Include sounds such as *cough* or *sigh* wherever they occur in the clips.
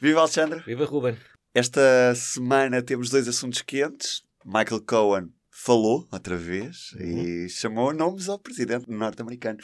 Viva Alexandre! Viva Ruben! Esta semana temos dois assuntos quentes. Michael Cohen falou outra vez uhum. e chamou nomes ao presidente norte-americano.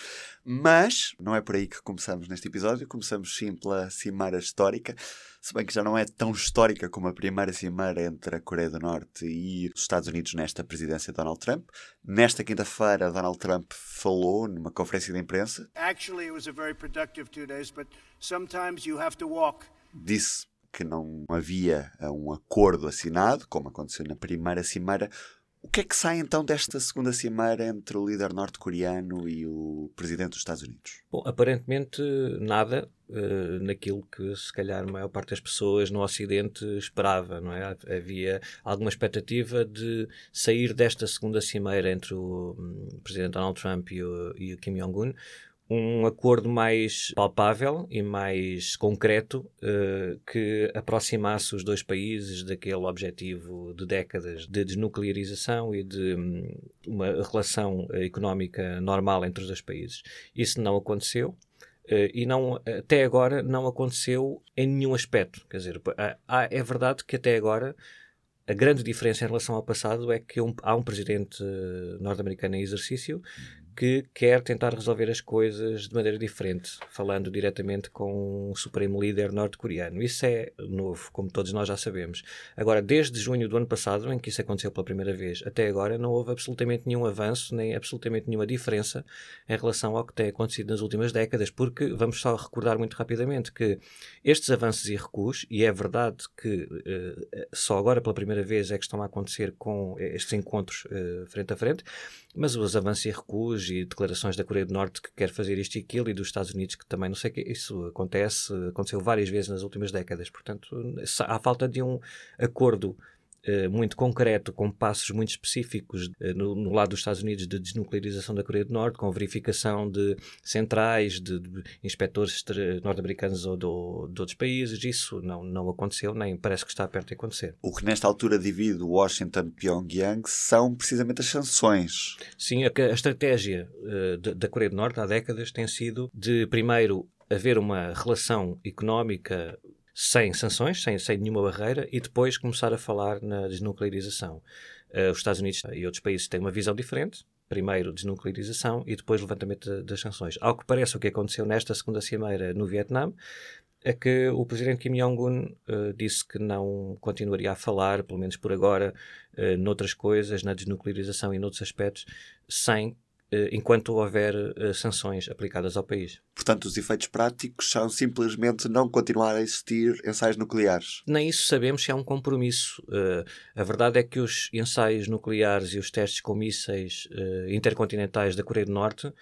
Mas não é por aí que começamos neste episódio. Começamos sim pela cimeira histórica, se bem que já não é tão histórica como a primeira cimeira entre a Coreia do Norte e os Estados Unidos nesta presidência de Donald Trump. Nesta quinta-feira, Donald Trump falou numa conferência de imprensa. Actually, it was a very productive two days, but sometimes you have to walk. Disse que não havia eh, um acordo assinado, como aconteceu na primeira cimeira. O que é que sai então desta segunda cimeira entre o líder norte-coreano e o presidente dos Estados Unidos? Bom, aparentemente nada uh, naquilo que se calhar a maior parte das pessoas no Ocidente esperava, não é? Havia alguma expectativa de sair desta segunda cimeira entre o um, presidente Donald Trump e o, e o Kim Jong-un um acordo mais palpável e mais concreto uh, que aproximasse os dois países daquele objetivo de décadas de desnuclearização e de um, uma relação económica normal entre os dois países. Isso não aconteceu. Uh, e não, até agora não aconteceu em nenhum aspecto. Quer dizer, há, é verdade que até agora a grande diferença em relação ao passado é que um, há um presidente norte-americano em exercício que quer tentar resolver as coisas de maneira diferente, falando diretamente com o supremo líder norte-coreano. Isso é novo, como todos nós já sabemos. Agora, desde junho do ano passado, em que isso aconteceu pela primeira vez, até agora não houve absolutamente nenhum avanço, nem absolutamente nenhuma diferença em relação ao que tem acontecido nas últimas décadas, porque vamos só recordar muito rapidamente que estes avanços e recuos, e é verdade que uh, só agora pela primeira vez é que estão a acontecer com estes encontros uh, frente a frente, mas os avanços e recuos e declarações da Coreia do Norte que quer fazer isto e aquilo e dos Estados Unidos que também não sei que isso acontece, aconteceu várias vezes nas últimas décadas. Portanto, há falta de um acordo muito concreto, com passos muito específicos uh, no, no, lado dos Estados Unidos de desnuclearização da Coreia do Norte, com verificação de centrais, de, de inspectores norte-americanos ou do, de outros países. Isso não, não aconteceu, nem parece que está perto de acontecer. O que nesta altura divide Washington e Pyongyang são precisamente as sanções. Sim, a, a estratégia uh, de, da Coreia do Norte há décadas tem sido de, primeiro, haver uma relação económica sem sanções, sem, sem nenhuma barreira, e depois começar a falar na desnuclearização. Uh, os Estados Unidos e outros países têm uma visão diferente. Primeiro desnuclearização e depois levantamento das sanções. Ao que parece o que aconteceu nesta segunda cimeira no Vietnã, é que o presidente Kim Jong-un uh, disse que não continuaria a falar, pelo menos por agora, uh, noutras coisas, na desnuclearização e noutros aspectos, sem enquanto houver uh, sanções aplicadas ao país. Portanto, os efeitos práticos são simplesmente não continuar a existir ensaios nucleares. Nem isso sabemos se há um compromisso. Uh, a verdade é que os ensaios nucleares e os testes com mísseis intercontinentais da Coreia do Norte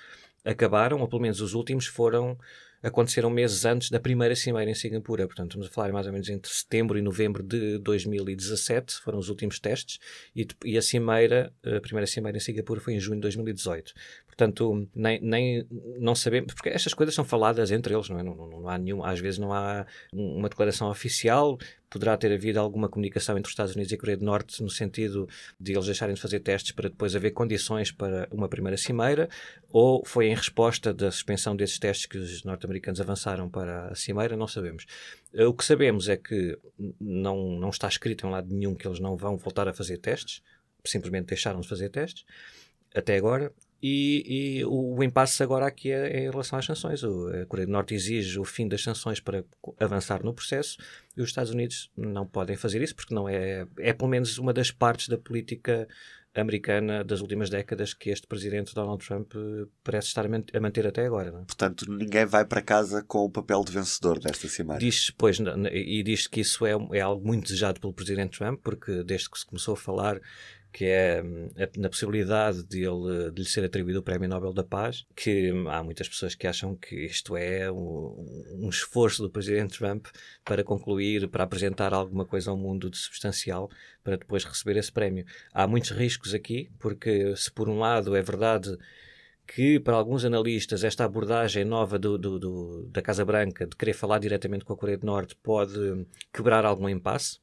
acabaram, ou pelo menos os últimos foram aconteceram meses antes da primeira cimeira em Singapura. Portanto, estamos a falar mais ou menos entre setembro e novembro de 2017, foram os últimos testes, e, e a cimeira, a primeira cimeira em Singapura foi em junho de 2018. Portanto, nem, nem não sabemos, porque estas coisas são faladas entre eles, não é? Não, não, não há nenhum, às vezes não há uma declaração oficial, poderá ter havido alguma comunicação entre os Estados Unidos e a Coreia do Norte no sentido de eles deixarem de fazer testes para depois haver condições para uma primeira cimeira, ou foi em resposta da suspensão desses testes que os norte-americanos avançaram para a cimeira, não sabemos. O que sabemos é que não, não está escrito em lado nenhum que eles não vão voltar a fazer testes, simplesmente deixaram de fazer testes até agora e, e o, o, impasse agora aqui é, é, em relação às sanções. O, a Coreia do Norte exige o fim das sanções para avançar no processo e os Estados Unidos não podem fazer isso porque não é, é pelo menos uma das partes da política americana das últimas décadas que este presidente Donald Trump eh, parece estar a manter até agora. Não é? Portanto, ninguém vai para casa com o papel de vencedor desta cimeira. Diz, pois, e diz que isso é, é algo muito desejado pelo presidente Trump, porque desde que se começou a falar que é, é na possibilidade de, ele, de lhe ser atribuído o Prémio Nobel da Paz, que há muitas pessoas que acham que isto é um, um, esforço do Presidente Trump para concluir, para apresentar alguma coisa ao mundo de substancial, para depois receber esse prémio. Há muitos riscos aqui, porque se por um lado é verdade que para alguns analistas esta abordagem nova do, do, do, da Casa Branca de querer falar diretamente com a Coreia do Norte pode quebrar algum impasse,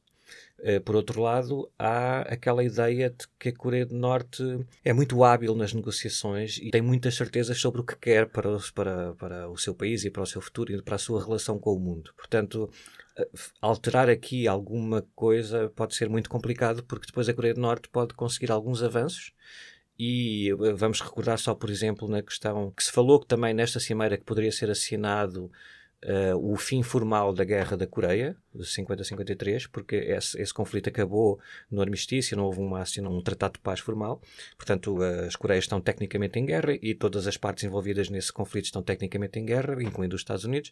por outro lado, há aquela ideia de que a Coreia do Norte é muito hábil nas negociações e tem muitas certezas sobre o que quer para, os, para, para o seu país e para o seu futuro e para a sua relação com o mundo. Portanto, alterar aqui alguma coisa pode ser muito complicado, porque depois a Coreia do Norte pode conseguir alguns avanços. E eh, vamos recordar só, por exemplo, na questão que se falou que também nesta cimeira que poderia ser assinado uh, o fim formal da Guerra da Coreia, de 50 a 53, porque esse, esse conflito acabou no armistício, não houve uma, assim, um tratado de paz formal. Portanto, as Coreias estão tecnicamente em guerra e todas as partes envolvidas nesse conflito estão tecnicamente em guerra, incluindo os Estados Unidos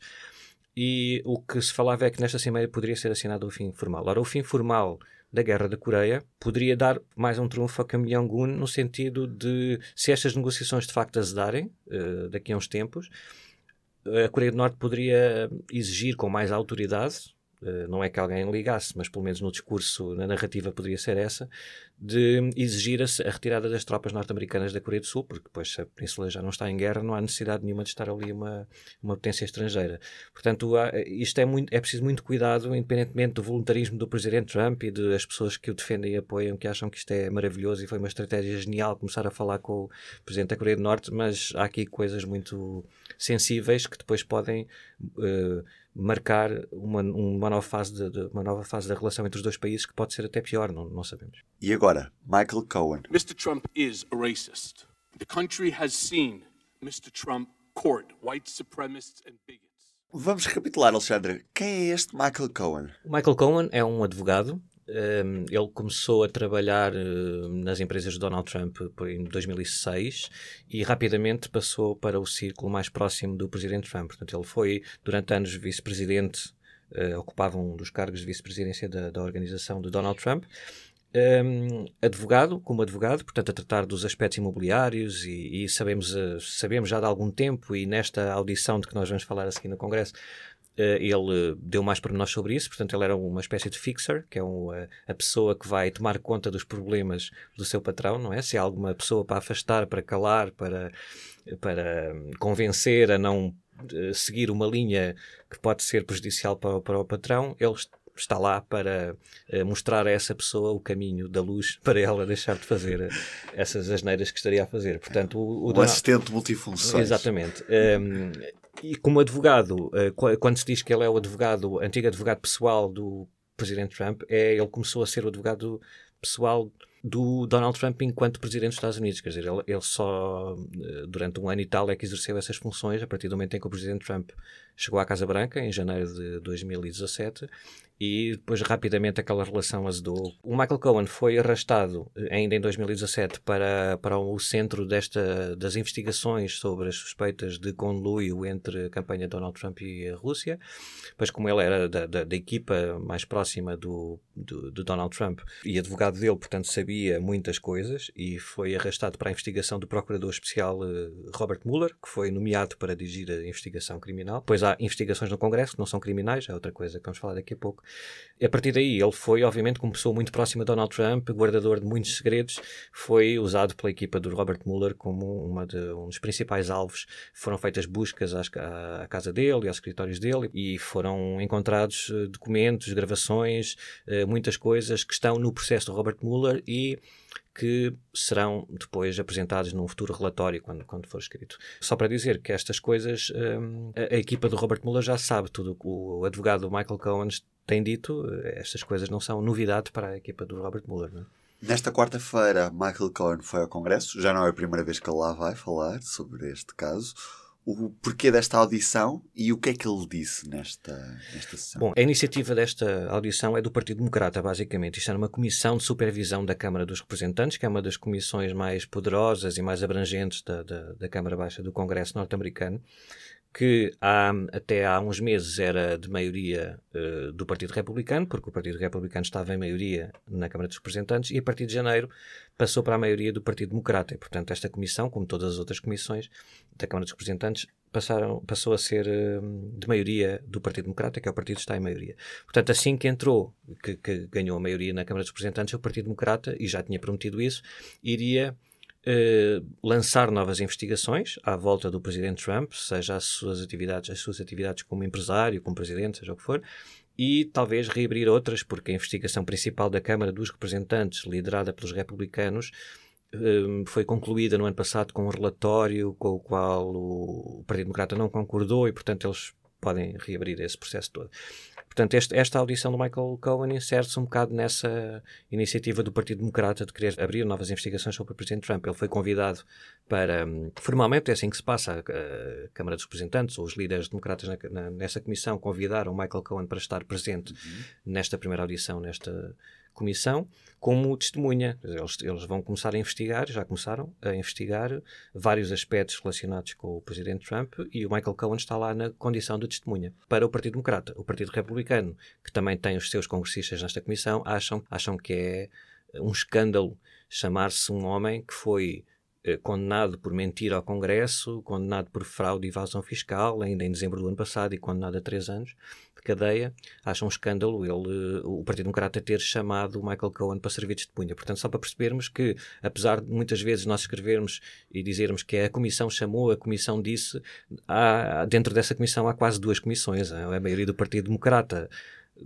e o que se falava é que nesta cimeira poderia ser assinado o fim formal. Ora, o fim formal da Guerra da Coreia poderia dar mais um trunfo a Kim Jong-un no sentido de, se estas negociações de facto azedarem uh, daqui a uns tempos, a Coreia do Norte poderia exigir com mais autoridade eh, não é que alguém ligasse, mas pelo menos no discurso, na narrativa poderia ser essa, de exigir a, retirada das tropas norte-americanas da Coreia do Sul, porque depois se a Península já não está em guerra, não há necessidade nenhuma de estar ali uma, uma potência estrangeira. Portanto, isto é, muito, é preciso muito cuidado, independentemente do voluntarismo do Presidente Trump e das pessoas que o defendem e apoiam, que acham que isto é maravilhoso e foi uma estratégia genial começar a falar com o Presidente da Coreia do Norte, mas há aqui coisas muito sensíveis que depois podem uh, marcar uma, uma, nova fase de, de, uma nova fase da relação entre os dois países que pode ser até pior, não, não sabemos. E agora, Michael Cohen. Mr. Trump is a racist. The country has seen Mr. Trump court white supremacists and bigots. Vamos recapitular, Alexandre. Quem é este Michael Cohen? Michael Cohen é um advogado um, ele começou a trabalhar uh, nas empresas de Donald Trump em 2006 e rapidamente passou para o círculo mais próximo do presidente Trump. Portanto, ele foi durante anos vice-presidente, uh, ocupava um dos cargos de vice-presidência da, da organização de Donald Trump. Um, advogado, como advogado, portanto, a tratar dos aspectos imobiliários e, e sabemos, uh, sabemos já de algum tempo e nesta audição de que nós vamos falar a seguir no Congresso, ele deu mais para nós sobre isso, portanto, ele era uma espécie de fixer, que é um, uh, a pessoa que vai tomar conta dos problemas do seu patrão, não é? Se há alguma pessoa para afastar, para calar, para, para convencer a não uh, seguir uma linha que pode ser prejudicial para, para o patrão, ele está lá para mostrar a essa pessoa o caminho da luz *laughs* para ela deixar de fazer essas asneiras que estaria a fazer. Portanto, o, o, o assistente multifunções. Exatamente. Um, e como advogado, eh, quando se diz que ele é o advogado, antigo advogado pessoal do presidente Trump, é, ele começou a ser o advogado pessoal do Donald Trump enquanto presidente dos Estados Unidos. Quer dizer, ele, ele, só eh, durante um ano e tal é que exerceu essas funções a partir do momento em que o presidente Trump chegou à Casa Branca, em janeiro de 2017, e depois rapidamente aquela relação azedou. O Michael Cohen foi arrastado eh, ainda em 2017 para, para o centro desta, das investigações sobre as suspeitas de conluio entre a campanha de Donald Trump e a Rússia, pois como ele era da, da, da equipa mais próxima do, do, do, Donald Trump e advogado dele, portanto sabia muitas coisas e foi arrastado para a investigação do procurador especial eh, Robert Mueller, que foi nomeado para dirigir a investigação criminal. Pois há investigações no Congresso que não são criminais, é outra coisa que vamos falar daqui a pouco. A partir daí, ele foi, obviamente, como pessoa muito próxima de Donald Trump, guardador de muitos segredos, foi usado pela equipa do Robert Mueller como uma de, um dos principais alvos. Foram feitas buscas às, à, à, casa dele e aos escritórios dele e foram encontrados eh, documentos, gravações, eh, muitas coisas que estão no processo do Robert Mueller e que serão depois apresentados num futuro relatório quando, quando for escrito. Só para dizer que estas coisas, um, a, a, equipa do Robert Mueller já sabe tudo. O, o advogado Michael Cohen tem dito, estas coisas não são novidade para a equipa do Robert Mueller. Não é? Nesta quarta-feira, Michael Cohen foi ao Congresso. Já não é a primeira vez que ele lá vai falar sobre este caso. O porquê desta audição e o que é que ele disse nesta, nesta sessão? Bom, a iniciativa desta audição é do Partido Democrata, basicamente. Isto é uma comissão de supervisão da Câmara dos Representantes, que é uma das comissões mais poderosas e mais abrangentes da, da, da Câmara Baixa do Congresso norte-americano que há, até há uns meses era de maioria uh, do Partido Republicano, porque o Partido Republicano estava em maioria na Câmara dos Representantes, e a partir de janeiro passou para a maioria do Partido Democrata. E, portanto, esta comissão, como todas as outras comissões da Câmara dos Representantes, passaram, passou a ser uh, de maioria do Partido Democrata, que é o partido que está em maioria. Portanto, assim que entrou, que, que ganhou a maioria na Câmara dos Representantes, o Partido Democrata, e já tinha prometido isso, iria Uh, lançar novas investigações à volta do presidente Trump, seja as suas atividades, as suas atividades como empresário, como presidente, seja o que for, e talvez reabrir outras, porque a investigação principal da Câmara dos Representantes, liderada pelos republicanos, hum, foi concluída no ano passado com um relatório com o qual o Partido Democrata não concordou e, portanto, eles podem reabrir esse processo todo. Portanto, este, esta audição do Michael Cohen insere-se um bocado nessa iniciativa do Partido Democrata de querer abrir novas investigações sobre o Presidente Trump. Ele foi convidado para, hum, formalmente, é assim que se passa, a Câmara dos Representantes ou os líderes democratas na, na, nessa comissão convidaram o Michael Cohen para estar presente uhum. nesta primeira audição, nesta comissão como testemunha. Eles, eles, vão começar a investigar, já começaram a investigar vários aspectos relacionados com o presidente Trump e o Michael Cohen está lá na condição de testemunha para o Partido Democrata. O Partido Republicano, que também tem os seus congressistas nesta comissão, acham, acham que é um escândalo chamar-se um homem que foi eh, condenado por mentir ao Congresso, condenado por fraude e evasão fiscal, ainda em dezembro do ano passado, e condenado a três anos de cadeia, acham um escândalo ele, o Partido Democrata ter chamado o Michael Cohen para servir de testemunha. Portanto, só para percebermos que, apesar de muitas vezes nós escrevermos e dizermos que a Comissão chamou, a Comissão disse, há, dentro dessa Comissão há quase duas comissões. A maioria do Partido Democrata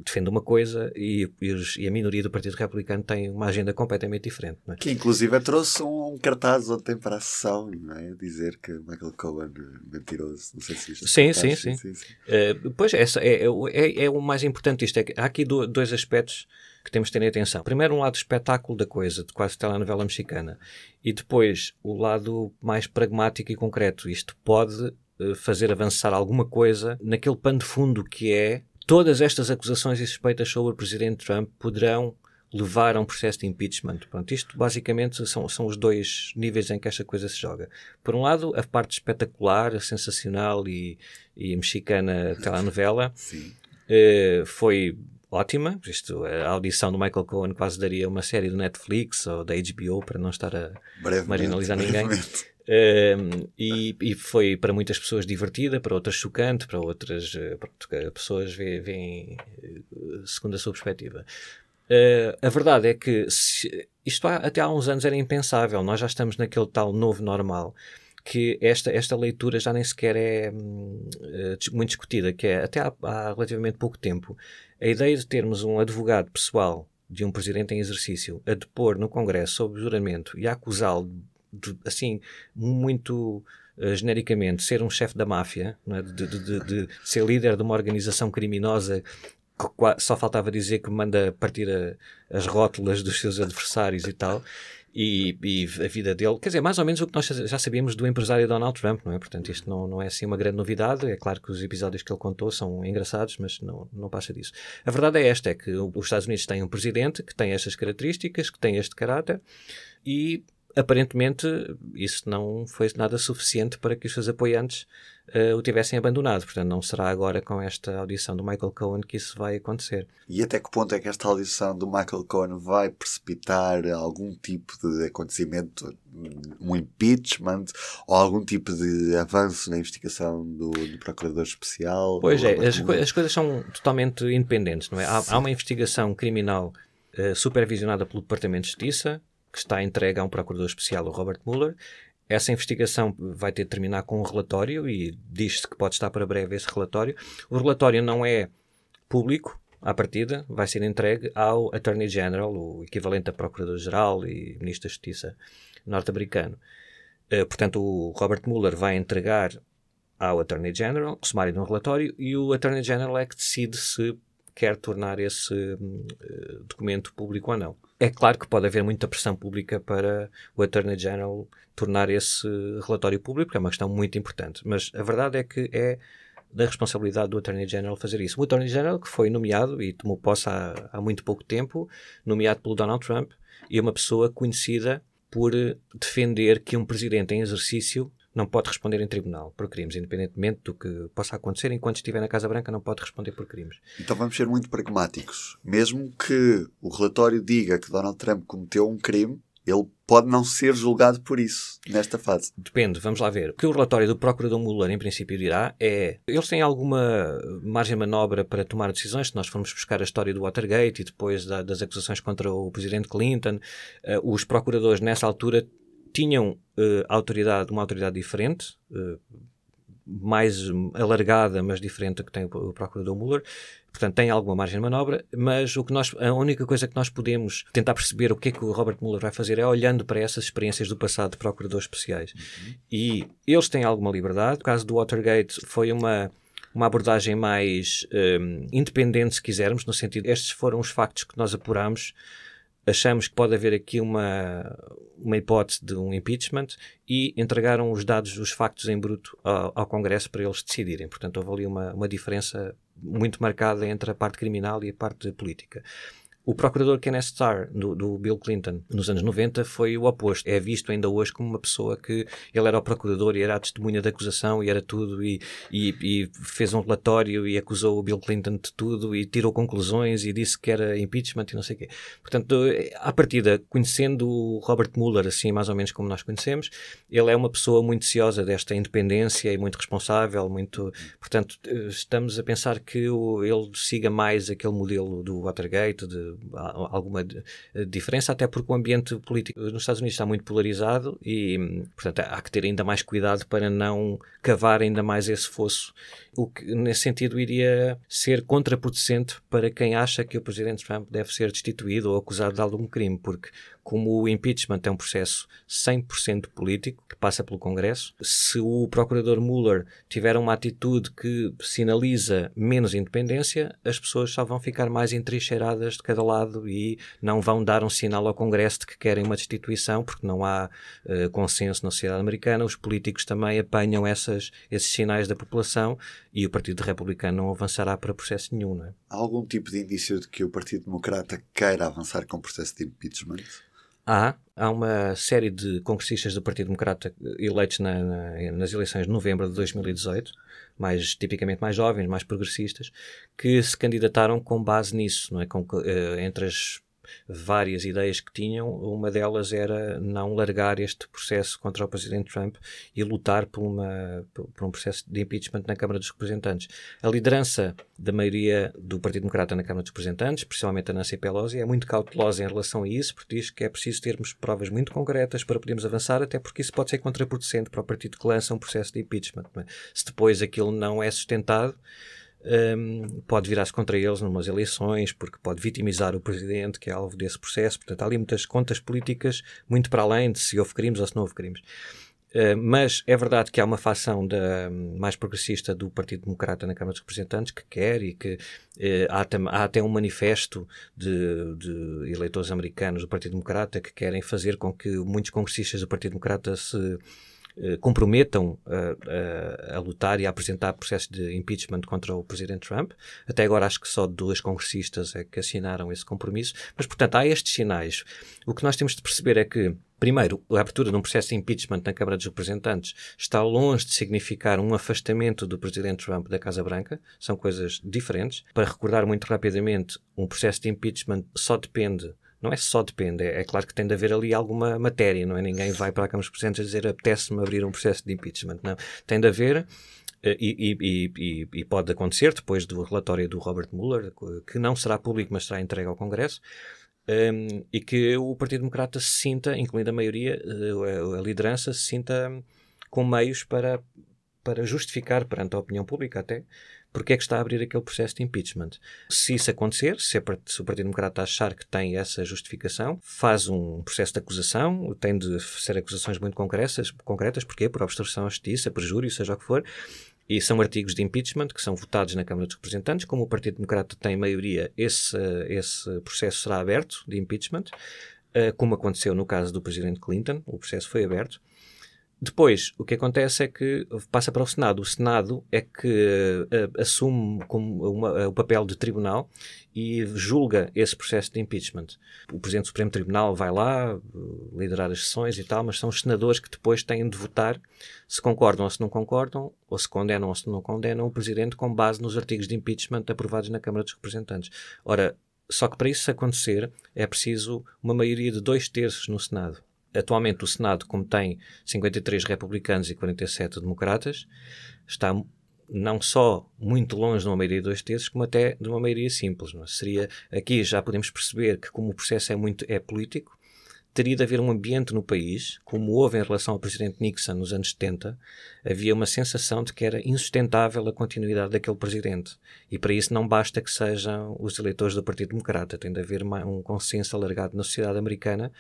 defende uma coisa e, e, a minoria do Partido Republicano tem uma agenda completamente diferente. É? Que inclusive trouxe um cartaz ontem para a sessão, não é? Dizer que Michael Cohen é mentiroso. Não sei se isto sim, sim, sim, sim, sim. Uh, pois, essa é, é, é, é, o mais importante isto. É que há aqui do, dois aspectos que temos de ter atenção. Primeiro, um lado espetáculo da coisa, de quase telenovela mexicana. E depois, o lado mais pragmático e concreto. Isto pode uh, fazer avançar alguma coisa naquele pano de fundo que é Todas estas acusações e suspeitas sobre o presidente Trump poderão levar a um processo de impeachment. Pronto, isto basicamente são, são os dois níveis em que esta coisa se joga. Por um lado, a parte espetacular, sensacional e, e mexicana telenovela *laughs* eh, foi ótima. Isto, a audição do Michael Cohen quase daria uma série do Netflix ou da HBO para não estar a marginalizar ninguém. E, e, foi para muitas pessoas divertida, para outras chocante, para outras eh, pessoas veem eh, segundo a sua perspectiva. Uh, a verdade é que se, isto há, até há uns anos era impensável, nós já estamos naquele tal novo normal que esta, esta leitura já nem sequer é uh, muito discutida, que é até há, há relativamente pouco tempo a ideia de termos um advogado pessoal de um presidente em exercício a depor no Congresso sob juramento e a acusá-lo assim, muito uh, genericamente, ser um chefe da máfia, é? de, de, de, ser líder de uma organização criminosa que só faltava dizer que manda partir a, as rótulas dos seus adversários e tal. E, e, a vida dele, quer dizer, mais ou menos o que nós já sabíamos do empresário Donald Trump, não é? Portanto, isto não, não é assim uma grande novidade. É claro que os episódios que ele contou são engraçados, mas não, não passa disso. A verdade é esta: é que os Estados Unidos têm um presidente que tem estas características, que tem este caráter, e aparentemente isso não foi nada suficiente para que os seus apoiantes uh, o tivessem abandonado. Portanto, não será agora com esta audição do Michael Cohen que isso vai acontecer. E até que ponto é que esta audição do Michael Cohen vai precipitar algum tipo de acontecimento, um impeachment ou algum tipo de avanço na investigação do, do Procurador Especial? Pois é, as, co as, coisas são totalmente independentes, não é? Há, há uma investigação criminal uh, supervisionada pelo Departamento de Justiça que está entregue a um procurador especial, o Robert Mueller. Essa investigação vai ter de terminar com um relatório e diz-se que pode estar para breve esse relatório. O relatório não é público, à partida, vai ser entregue ao Attorney General, o equivalente a Procurador-Geral e Ministro da Justiça norte-americano. Uh, portanto, o Robert Mueller vai entregar ao Attorney General o sumário de um relatório e o Attorney General é que decide se quer tornar esse uh, documento público ou não. É claro que pode haver muita pressão pública para o Attorney General tornar esse relatório público, porque é uma questão muito importante. Mas a verdade é que é da responsabilidade do Attorney General fazer isso. O Attorney General, que foi nomeado e tomou posse há, há muito pouco tempo, nomeado pelo Donald Trump, e é uma pessoa conhecida por defender que um presidente em exercício não pode responder em tribunal por crimes, independentemente do que possa acontecer, enquanto estiver na Casa Branca não pode responder por crimes. Então vamos ser muito pragmáticos. Mesmo que o relatório diga que Donald Trump cometeu um crime, ele pode não ser julgado por isso, nesta fase. Depende, vamos lá ver. O que o relatório do Procurador Mueller, em princípio, dirá é. Eles têm alguma margem de manobra para tomar decisões, se nós formos buscar a história do Watergate e depois da, das acusações contra o Presidente Clinton. Uh, os procuradores, nessa altura, tinham uh, autoridade, uma autoridade diferente, uh, mais alargada, mas diferente que tem o Procurador Mueller. Portanto, tem alguma margem de manobra, mas o que nós, a única coisa que nós podemos tentar perceber o que é que o Robert Mueller vai fazer é olhando para essas experiências do passado de procuradores especiais. Uhum. E eles têm alguma liberdade. O caso do Watergate foi uma uma abordagem mais um, independente, se quisermos, no sentido estes foram os factos que nós apuramos achamos que pode haver aqui uma, uma hipótese de um impeachment e entregaram os dados, os factos em bruto ao, ao Congresso para eles decidirem. Portanto, houve ali uma, uma diferença muito marcada entre a parte criminal e a parte política. O procurador Kenneth Starr, do, do, Bill Clinton, nos anos 90, foi o oposto. É visto ainda hoje como uma pessoa que ele era o procurador e era a testemunha da acusação e era tudo, e, e, e, fez um relatório e acusou o Bill Clinton de tudo e tirou conclusões e disse que era impeachment e não sei o quê. Portanto, à partida, conhecendo o Robert Mueller, assim mais ou menos como nós conhecemos, ele é uma pessoa muito ciosa desta independência e muito responsável, muito. Portanto, estamos a pensar que o, ele siga mais aquele modelo do Watergate, de alguma diferença, até porque o ambiente político nos Estados Unidos está muito polarizado e, portanto, há que ter ainda mais cuidado para não cavar ainda mais esse fosso, o que, nesse sentido, iria ser contraproducente para quem acha que o presidente Trump deve ser destituído ou acusado de algum crime, porque como o impeachment é um processo 100% político, que passa pelo Congresso, se o procurador Mueller tiver uma atitude que sinaliza menos independência, as pessoas só vão ficar mais entrincheiradas de cada lado e não vão dar um sinal ao Congresso de que querem uma destituição, porque não há uh, consenso na sociedade americana. Os políticos também apanham essas, esses sinais da população e o Partido Republicano não avançará para processo nenhum. Não é? Há algum tipo de indício de que o Partido Democrata queira avançar com o processo de impeachment? Há, há uma série de congressistas do Partido Democrata eleitos na, na, nas eleições de novembro de 2018, mais tipicamente mais jovens, mais progressistas, que se candidataram com base nisso, não é? Com, uh, entre as várias ideias que tinham. Uma delas era não largar este processo contra o presidente Trump e lutar por, uma, por um processo de impeachment na Câmara dos Representantes. A liderança da maioria do Partido Democrata na Câmara dos Representantes, principalmente a Nancy Pelosi, é muito cautelosa em relação a isso, porque diz que é preciso termos provas muito concretas para podermos avançar, até porque isso pode ser contraproducente para o partido que lança um processo de impeachment. É? Se depois aquilo não é sustentado, um, pode virar-se contra eles numas eleições, porque pode vitimizar o presidente, que é alvo desse processo. Portanto, há ali muitas contas políticas, muito para além de se houve crimes ou se não houve crimes. Uh, mas é verdade que há uma facção da, mais progressista do Partido Democrata na Câmara dos Representantes que quer e que uh, há, tam, há, até um manifesto de, de, eleitores americanos do Partido Democrata que querem fazer com que muitos congressistas do Partido Democrata se eh, comprometam a, a, a, lutar e a apresentar processos de impeachment contra o presidente Trump. Até agora acho que só duas congressistas é que assinaram esse compromisso. Mas, portanto, há estes sinais. O que nós temos de perceber é que Primeiro, a abertura de um processo de impeachment na Câmara dos Representantes está longe de significar um afastamento do presidente Trump da Casa Branca. São coisas diferentes. Para recordar muito rapidamente, um processo de impeachment só depende não é só depende, é, claro que tem de haver ali alguma matéria, não é? Ninguém vai para a Câmara dos Representantes a dizer apetece-me abrir um processo de impeachment, não. Tem de haver, eh, e, e, e, e, pode acontecer depois do relatório do Robert Mueller, que não será público, mas será entregue ao Congresso, um, ehm, e que o Partido Democrata se sinta, incluindo a maioria, eh, a, a liderança, se sinta com meios para, para justificar perante a opinião pública até porque é que está a abrir aquele processo de impeachment. Se isso acontecer, se, se o Partido Democrata achar que tem essa justificação, faz um processo de acusação, tem de ser acusações muito concretas, concretas porquê? Por obstrução à justiça, perjúrio, seja o que for, e são artigos de impeachment que são votados na Câmara dos Representantes. Como o Partido Democrata tem maioria, esse, esse processo será aberto de impeachment, eh, como aconteceu no caso do Presidente Clinton, o processo foi aberto. Depois, o que acontece é que passa para o Senado. O Senado é que uh, assume como uma, uh, o papel de tribunal e julga esse processo de impeachment. O Presidente do Supremo Tribunal vai lá liderar as sessões e tal, mas são os senadores que depois têm de votar se concordam ou se não concordam, ou se condenam ou se não condenam o Presidente com base nos artigos de impeachment aprovados na Câmara dos Representantes. Ora, só que para isso acontecer é preciso uma maioria de dois terços no Senado. Atualmente o Senado, como tem 53 republicanos e 47 democratas, está não só muito longe de uma maioria de dois terços, como até de uma maioria simples. Não é? Seria aqui já podemos perceber que como o processo é muito é político, teria de haver um ambiente no país, como houve em relação ao presidente Nixon nos anos 70, havia uma sensação de que era insustentável a continuidade daquele presidente. E para isso não basta que sejam os eleitores do Partido Democrata, tem de haver uma, um consenso alargado na sociedade americana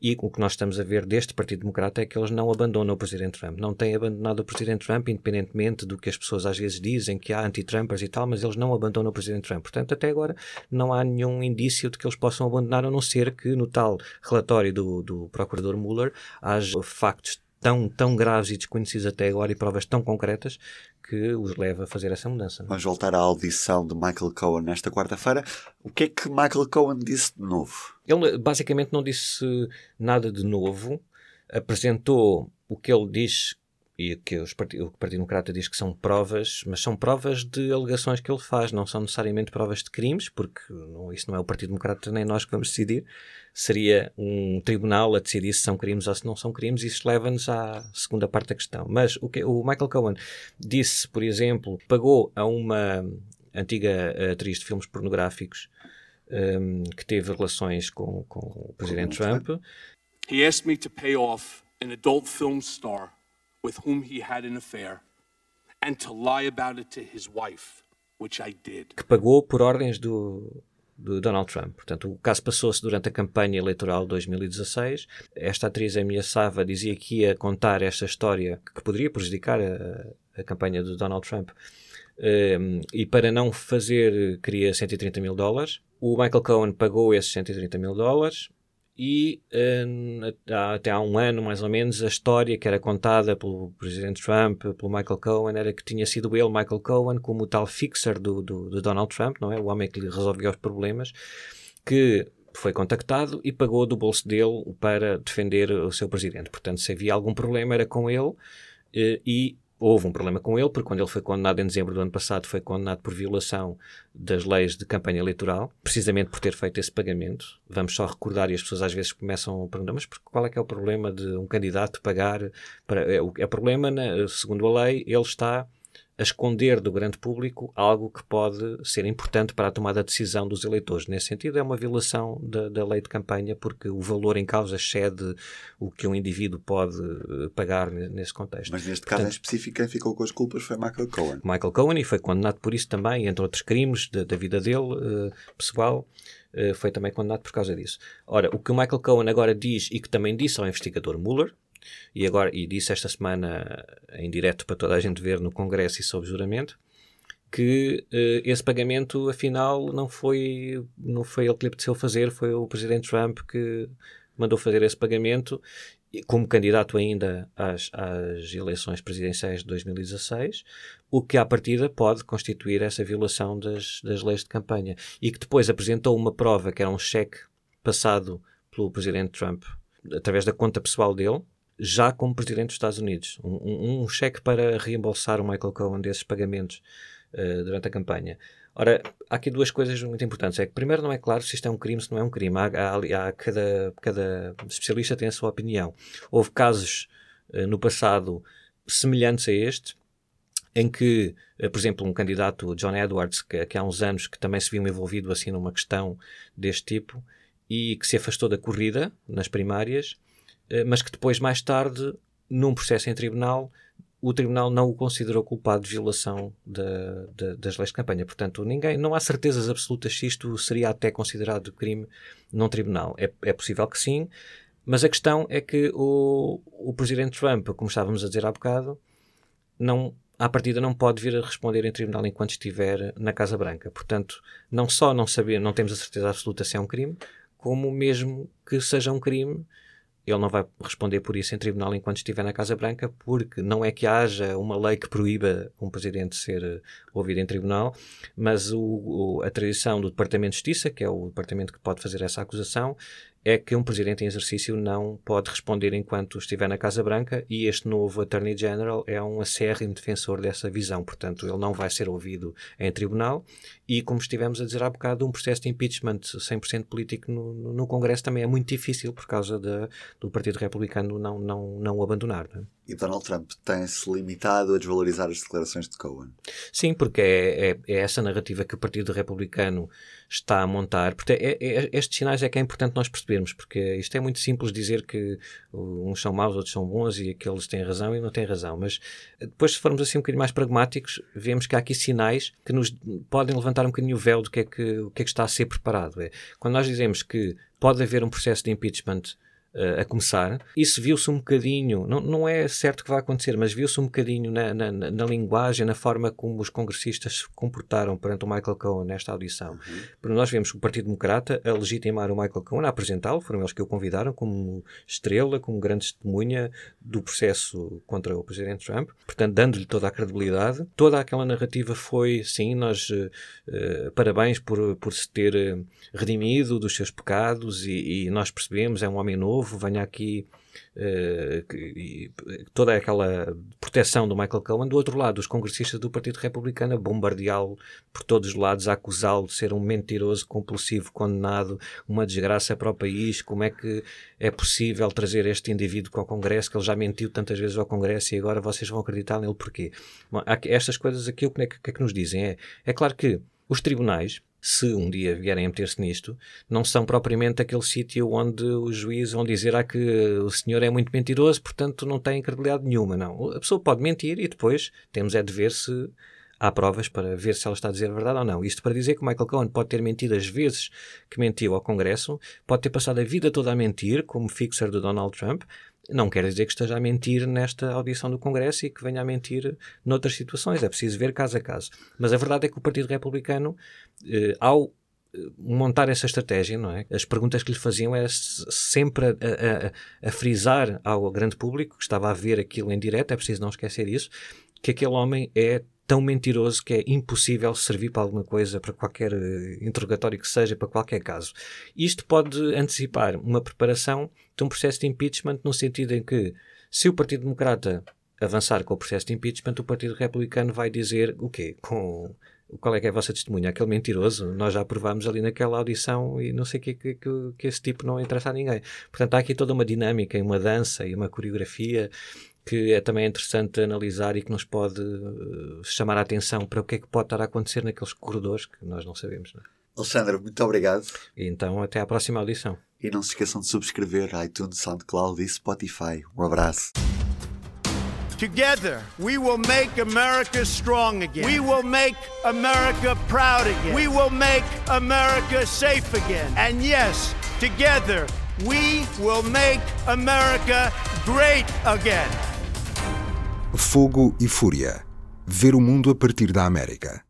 e o que nós estamos a ver deste Partido Democrata é que eles não abandonam o Presidente Trump. Não têm abandonado o Presidente Trump, independentemente do que as pessoas às vezes dizem, que há anti-Trumpers e tal, mas eles não abandonam o Presidente Trump. Portanto, até agora não há nenhum indício de que eles possam abandonar, a não ser que no tal relatório do, do Procurador Mueller haja factos tão, tão graves e desconhecidos até agora e provas tão concretas que os leva a fazer essa mudança. Vamos voltar à audição de Michael Cohen nesta quarta-feira. O que é que Michael Cohen disse de novo? Ele basicamente não disse nada de novo, apresentou o que ele diz e que os part... o Partido Democrata diz que são provas, mas são provas de alegações que ele faz, não são necessariamente provas de crimes, porque não, isso não é o Partido Democrata nem nós que vamos decidir. Seria um tribunal a decidir se são crimes ou se não são crimes, isso leva-nos à segunda parte da questão. Mas o que o Michael Cohen disse, por exemplo, pagou a uma antiga atriz de filmes pornográficos um, que teve relações com, com o Presidente Trump. He asked me to pay off an adult film star with whom he had an affair and to lie about it to his wife, which I did. Que pagou por ordens do, do Donald Trump. Portanto, o caso passou-se durante a campanha eleitoral de 2016. Esta atriz ameaçava, dizia que ia contar esta história que poderia prejudicar a, a campanha do Donald Trump. Um, e para não fazer, queria 130 mil dólares. O Michael Cohen pagou esses 130 mil dólares e uh, até há um ano, mais ou menos, a história que era contada pelo Presidente Trump, pelo Michael Cohen, era que tinha sido ele, Michael Cohen, como o tal fixer do, do, do Donald Trump, não é? O homem que lhe resolvia os problemas, que foi contactado e pagou do bolso dele para defender o seu presidente. Portanto, se havia algum problema era com ele eh, e houve um problema com ele, porque quando ele foi condenado em dezembro do ano passado, foi condenado por violação das leis de campanha eleitoral, precisamente por ter feito esse pagamento. Vamos só recordar, e as pessoas às vezes começam a perguntar, mas qual é que é o problema de um candidato pagar? Para, é, o, é problema, né, segundo a lei, ele está a esconder do grande público algo que pode ser importante para a tomada de decisão dos eleitores. Nesse sentido, é uma violação da, da lei de campanha, porque o valor em causa excede o que um indivíduo pode eh, pagar nesse contexto. Mas neste caso Portanto, em específico, quem ficou com as culpas foi Michael Cohen. Michael Cohen, e foi condenado por isso também, entre outros crimes da, da vida dele, uh, pessoal. Uh, foi também condenado por causa disso. Ora, o que o Michael Cohen agora diz e que também disse ao investigador Mueller, e agora e disse esta semana em direto para toda a gente ver no Congresso e sob juramento que uh, esse pagamento afinal não foi não foi ele que lhe apeteceu fazer foi o presidente Trump que mandou fazer esse pagamento como candidato ainda às, às eleições presidenciais de 2016, o que à partida pode constituir essa violação das, das leis de campanha. E que depois apresentou uma prova que era um cheque passado pelo presidente Trump através da conta pessoal dele, já como presidente dos Estados Unidos. Um, um, um cheque para reembolsar o Michael Cohen desses pagamentos uh, durante a campanha. Ora, há aqui duas coisas muito importantes. É que, primeiro, não é claro se isto é um crime, se não é um crime. Há, há, há cada, cada especialista tem a sua opinião. Houve casos uh, no passado semelhantes a este, em que, uh, por exemplo, um candidato, John Edwards, que, que, há uns anos que também se viu envolvido assim numa questão deste tipo e que se afastou da corrida nas primárias, eh, mas que depois, mais tarde, num processo em tribunal, o tribunal não o considerou culpado de violação das leis de campanha. Portanto, ninguém, não há certezas absolutas se isto seria até considerado crime num tribunal. É, é possível que sim, mas a questão é que o, o presidente Trump, como estávamos a dizer há bocado, não, à partida não pode vir a responder em tribunal enquanto estiver na Casa Branca. Portanto, não só não saber, não temos a certeza absoluta se é um crime, como mesmo que seja um crime, ele não vai responder por isso em tribunal enquanto estiver na Casa Branca, porque não é que haja uma lei que proíba um presidente ser eh, ouvido em tribunal, mas o, o, a tradição do Departamento de Justiça, que é o departamento que pode fazer essa acusação, é que um presidente em exercício não pode responder enquanto estiver na Casa Branca e este novo Attorney General é um acérrimo defensor dessa visão. Portanto, ele não vai ser ouvido em tribunal e, como estivemos a dizer há bocado, um processo de impeachment 100% político no, no, Congresso também é muito difícil por causa de, do Partido Republicano não, não, não o abandonar. Não é? E Donald Trump tem-se limitado a desvalorizar as declarações de Cohen. Sim, porque é, é, é, essa narrativa que o Partido Republicano está a montar. Porque é, é, estes sinais é que é importante nós percebermos, porque isto é muito simples dizer que uns são maus, outros são bons e aqueles têm razão e não têm razão. Mas depois, se formos assim um bocadinho mais pragmáticos, vemos que há aqui sinais que nos podem levantar um bocadinho o véu do que é que, o que, é que está a ser preparado. É, quando nós dizemos que pode haver um processo de impeachment uh, a começar. Isso viu-se um bocadinho, não, não é certo que vai acontecer, mas viu-se um bocadinho na, na, na, linguagem, na forma como os congressistas se comportaram perante o Michael Cohen nesta audição. Uhum. Porque nós vemos o Partido Democrata a legitimar o Michael Cohen, a apresentá-lo, foram eles que o convidaram como estrela, como grande testemunha do processo contra o Presidente Trump, portanto, dando-lhe toda a credibilidade. Toda aquela narrativa foi, sim, nós, uh, parabéns por, por se ter redimido dos seus pecados e, e nós percebemos, é um homem novo novo, venha aqui uh, toda aquela proteção do Michael Cohen. Do outro lado, os congressistas do Partido Republicano a bombardeá-lo por todos os lados, a acusá-lo de ser um mentiroso, compulsivo, condenado, uma desgraça para o país. Como é que é possível trazer este indivíduo ao Congresso, que ele já mentiu tantas vezes ao Congresso e agora vocês vão acreditar nele porquê? Bom, estas coisas aqui, o que é que, que, é que nos dizem? É, é claro que os tribunais se um dia vierem a meter-se nisto, não são propriamente aquele sítio onde os juízes vão dizer ah, que o senhor é muito mentiroso, portanto não tem credibilidade nenhuma. Não. A pessoa pode mentir e depois temos é de ver se há provas para ver se ela está a dizer a verdade ou não. Isto para dizer que Michael Cohen pode ter mentido as vezes que mentiu ao Congresso, pode ter passado a vida toda a mentir, como fixer do Donald Trump, não quer dizer que esteja a mentir nesta audição do Congresso e que venha a mentir noutras situações. É preciso ver caso a caso. Mas a verdade é que o Partido Republicano, eh, ao eh, montar essa estratégia, não é? As perguntas que lhe faziam era sempre a, a, a, frisar ao grande público que estava a ver aquilo em direto, é preciso não esquecer isso, que aquele homem é tão mentiroso que é impossível servir para alguma coisa, para qualquer uh, interrogatório que seja, para qualquer caso. Isto pode antecipar uma preparação de um processo de impeachment no sentido em que, se o Partido Democrata avançar com o processo de impeachment, o Partido Republicano vai dizer o quê? Com qual é que é a vossa testemunha? Aquele mentiroso, nós já provámos ali naquela audição e não sei que, que, que, que esse tipo não interessa a ninguém. Portanto, há aqui toda uma dinâmica, uma dança e uma coreografia que é também interessante analisar e que nos pode uh, chamar a atenção para o que é que pode estar a acontecer naqueles corredores que nós não sabemos. Não é? Alexandre, muito obrigado. E então, até à próxima audição. E não se esqueçam de subscrever iTunes, SoundCloud e Spotify. Um abraço. Together, we will make America strong again. We will make America proud again. We will make America safe again. And yes, together, we will make America great again. Fogo e Fúria. Ver o mundo a partir da América.